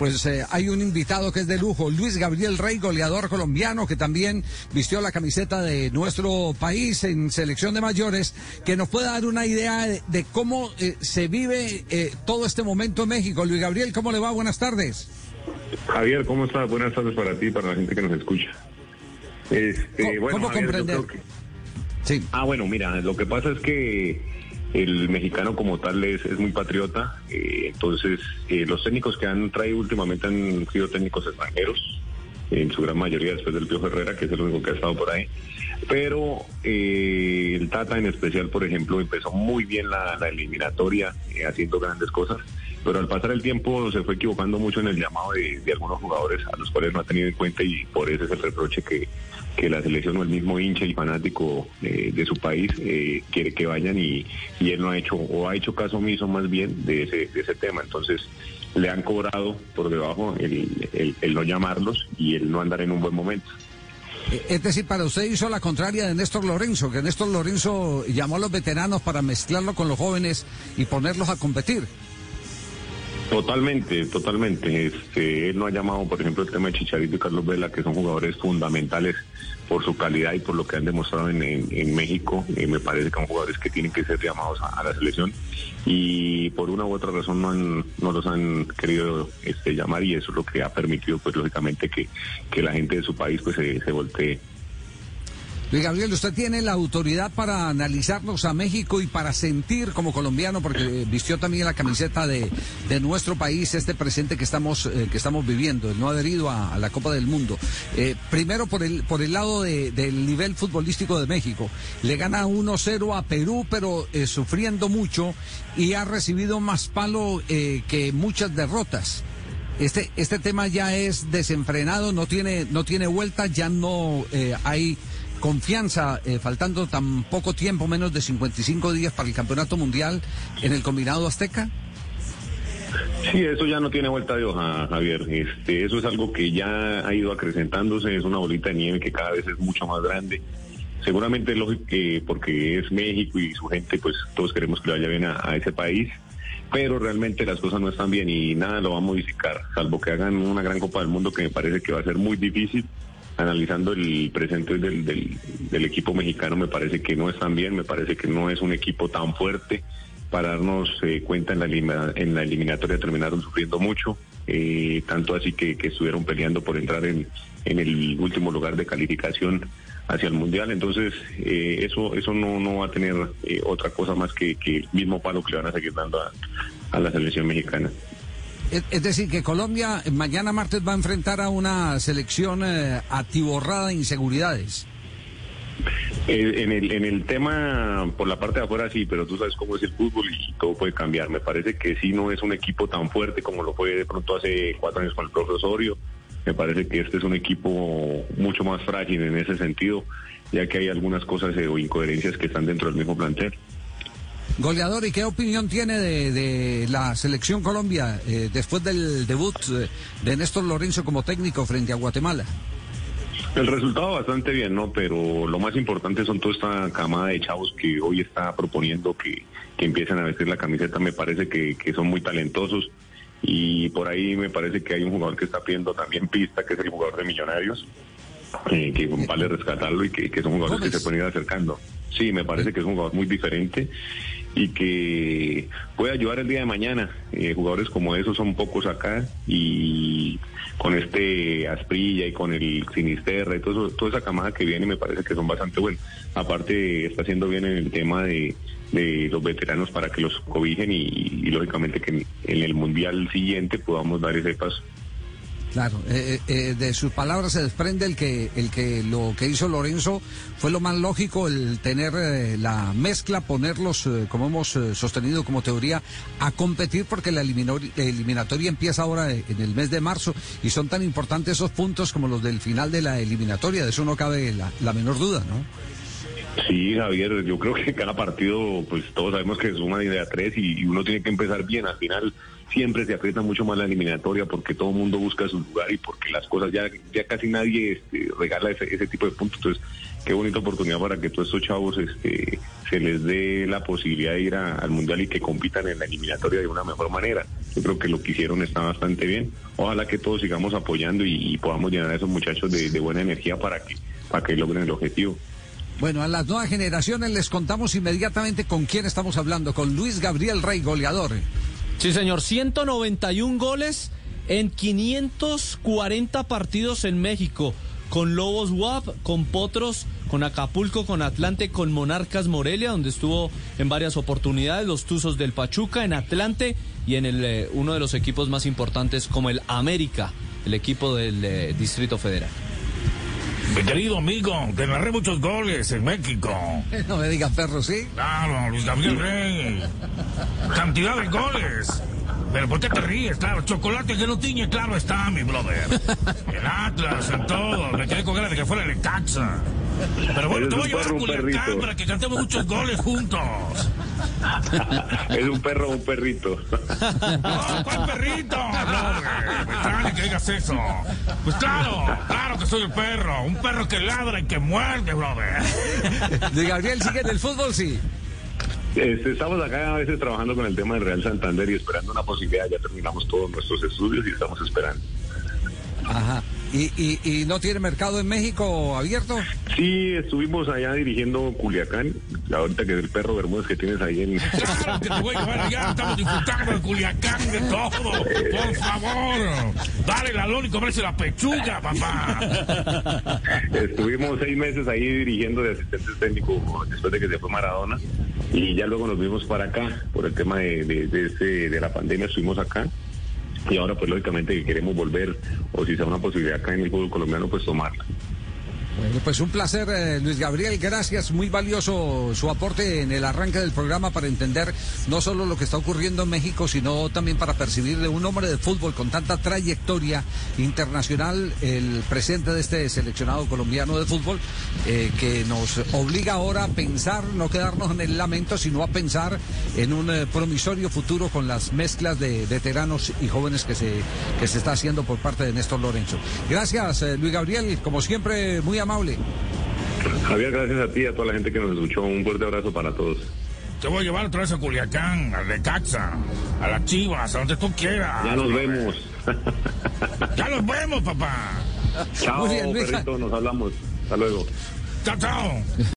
pues eh, hay un invitado que es de lujo, Luis Gabriel Rey, goleador colombiano, que también vistió la camiseta de nuestro país en selección de mayores, que nos pueda dar una idea de, cómo eh, se vive eh, todo este momento en México. Luis Gabriel, ¿cómo le va? Buenas tardes. Javier, ¿cómo estás? Buenas tardes para ti y para la gente que nos escucha. Este, ¿Cómo, comprender? Sí. Ah, bueno, mira, lo que pasa es que el mexicano como tal es, es muy patriota, eh, entonces eh, los técnicos que han traído últimamente han sido técnicos extranjeros, en su gran mayoría después del Pío Herrera, que es el único que ha estado por ahí. Pero eh, el Tata en especial, por ejemplo, empezó muy bien la, eliminatoria, haciendo grandes cosas, pero al pasar el tiempo se fue equivocando mucho en el llamado de algunos jugadores a los cuales no ha tenido en cuenta y por eso es el reproche que, que la selección o el mismo hincha y fanático eh, de su país eh, quiere que vayan y, y, él no ha hecho o ha hecho caso omiso más bien de ese, de ese tema. Entonces le han cobrado por debajo el, el, no llamarlos y el no andar en un buen momento. Eh, es decir, para usted hizo la contraria de Néstor Lorenzo, que Néstor Lorenzo llamó a los veteranos para mezclarlo con los jóvenes y ponerlos a competir. Totalmente, totalmente. Este, él no ha llamado, por ejemplo, el tema de Chicharito y Carlos Vela, que son jugadores fundamentales por su calidad y por lo que han demostrado en, México. Eh, me parece que son jugadores que tienen que ser llamados a, la selección y por una u otra razón no, han, no los han querido este, llamar y eso es lo que ha permitido, pues lógicamente, que, que la gente de su país pues se, se voltee Luis Gabriel, usted tiene la autoridad para analizarnos a México y para sentir como colombiano, porque vistió también la camiseta de, nuestro país este presente que estamos, eh, que estamos viviendo, no adherido a, la Copa del Mundo. Eh, primero por el, por el lado del nivel futbolístico de México. Le gana 1-0 a Perú, pero eh, sufriendo mucho y ha recibido más palo que muchas derrotas. Este, este tema ya es desenfrenado, no tiene, no tiene vuelta, ya no hay confianza, eh, faltando tan poco tiempo, menos de 55 días para el Campeonato Mundial en el combinado azteca? Sí, eso ya no tiene vuelta de hoja, Javier. Este, eso es algo que ya ha ido acrecentándose, es una bolita de nieve que cada vez es mucho más grande. Seguramente es lógico que porque es México y su gente, pues todos queremos que vaya bien a, a ese país pero realmente las cosas no están bien y nada lo va a modificar, salvo que hagan una gran Copa del Mundo que me parece que va a ser muy difícil analizando el presente del, del, equipo mexicano, me parece que no están bien, me parece que no es un equipo tan fuerte. Para darnos eh, cuenta en la, en la eliminatoria terminaron sufriendo mucho, eh, tanto así que, estuvieron peleando por entrar en, el último lugar de calificación hacia el mundial. Entonces, eh, eso eso no, no va a tener otra cosa más que, el mismo palo que le van a seguir dando a la selección mexicana. Es decir, que Colombia mañana martes va a enfrentar a una selección eh, atiborrada de inseguridades. Eh, en, el, en el tema, por la parte de afuera sí, pero tú sabes cómo es el fútbol y todo puede cambiar. Me parece que sí no es un equipo tan fuerte como lo fue de pronto hace cuatro años con el profesor Osorio. Me parece que este es un equipo mucho más frágil en ese sentido, ya que hay algunas cosas eh, o incoherencias que están dentro del mismo plantel. Goleador, ¿y qué opinión tiene de, la selección Colombia eh, después del debut eh, de Néstor Lorenzo como técnico frente a Guatemala? El resultado bastante bien, ¿no? Pero lo más importante son toda esta camada de chavos que hoy está proponiendo que, que empiecen a vestir la camiseta. Me parece que, son muy talentosos y por ahí me parece que hay un jugador que está pidiendo también pista, que es el jugador de Millonarios, eh, que vale rescatarlo y que, que son jugadores que se pueden ir acercando. Sí, me parece que es un jugador muy diferente y que puede ayudar el día de mañana. Eh, jugadores como esos son pocos acá y con este Asprilla y con el Sinisterra y todo toda esa camada que viene me parece que son bastante buenos. Aparte está haciendo bien en el tema de, los veteranos para que los cobijen y, lógicamente que en el Mundial siguiente podamos dar ese paso. Claro, eh, eh, eh, de sus palabras se desprende el que, el que lo que hizo Lorenzo fue lo más lógico, el tener la mezcla, ponerlos, como hemos sostenido como teoría, a competir porque la eliminatoria empieza ahora en el mes de marzo y son tan importantes esos puntos como los del final de la eliminatoria, de eso no cabe la, menor duda, ¿no? Sí, Javier, yo creo que cada partido, pues todos sabemos que es una idea tres y uno tiene que empezar bien. Al final, siempre se aprieta mucho más la eliminatoria porque todo el mundo busca su lugar y porque las cosas ya, ya casi nadie este, regala ese, ese, tipo de puntos. Entonces, qué bonita oportunidad para que todos estos chavos este, se les dé la posibilidad de ir al Mundial y que compitan en la eliminatoria de una mejor manera. Yo creo que lo que hicieron está bastante bien. Ojalá que todos sigamos apoyando y, podamos llenar a esos muchachos de, buena energía para que, para que logren el objetivo. Bueno, a las nuevas generaciones les contamos inmediatamente con quién estamos hablando, con Luis Gabriel Rey, goleador. Sí, señor, 191 goles en 540 partidos en México, con Lobos WAP, con Potros, con Acapulco, con Atlante, con Monarcas Morelia, donde estuvo en varias oportunidades, los Tuzos del Pachuca, en Atlante y en el, eh, uno de los equipos más importantes como el América, el equipo del eh, Distrito Federal. Mi querido amigo, te narré muchos goles en México. No me digas perro, ¿sí? Claro, Luis Gabriel Rey. Cantidad de goles. Pero ¿por qué te ríes? Claro, chocolate que no tiñe, claro está, mi brother. El Atlas, en todo. Me quedé con ganas de que fuera el Caxa. Pero bueno, te voy a llevar a Culiacán para que cantemos muchos goles juntos. es un perro o un perrito. No, ¿cuál perrito? No, me extraña que digas eso. Pues claro, claro que soy el perro. Un perro que ladra y que muerde, brother. De Gabriel, ¿sigue en el fútbol? Sí. Este, estamos acá a veces trabajando con el tema del Real Santander y esperando una posibilidad. Ya terminamos todos nuestros estudios y estamos esperando. Ajá. ¿Y, y, no tiene mercado en México abierto? Sí, estuvimos allá dirigiendo Culiacán. Ahorita que el perro Bermúdez que tienes ahí en. ¡Claro que te voy a llevar allá! Estamos disfrutando de Culiacán, de todo. Por favor, dale la lona y comerse la pechuga, papá. Estuvimos seis meses ahí dirigiendo de asistentes técnicos después de que se fue Maradona. Y ya luego nos vimos para acá por el tema de, de, de, de la pandemia. Estuvimos acá y ahora pues lógicamente que queremos volver o si sea una posibilidad acá en el fútbol colombiano pues tomarla. Bueno, pues un placer, eh, Luis Gabriel. Gracias. Muy valioso su aporte en el arranque del programa para entender no solo lo que está ocurriendo en México, sino también para percibir de un hombre de fútbol con tanta trayectoria internacional, el presente de este seleccionado colombiano de fútbol, eh, que nos obliga ahora a pensar, no quedarnos en el lamento, sino a pensar en un eh, promisorio futuro con las mezclas de veteranos y jóvenes que se, que se está haciendo por parte de Néstor Lorenzo. Gracias, Luis Gabriel. Como siempre, muy amable Javier, gracias a ti y a toda la gente que nos escuchó. Un fuerte abrazo para todos. Te voy a llevar otra vez a Culiacán, a Necaxa, a las Chivas, a donde tú quieras. Ya nos vemos. ya nos vemos, papá. Chao, perrito, nos hablamos. Hasta luego. Chao, chao.